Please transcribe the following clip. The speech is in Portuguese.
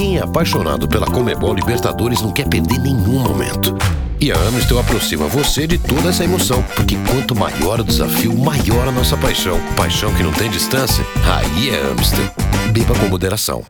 Quem é apaixonado pela Comebol Libertadores não quer perder nenhum momento. E a Amstel aproxima você de toda essa emoção, porque quanto maior o desafio, maior a nossa paixão. Paixão que não tem distância, aí é Amstel. Beba com moderação.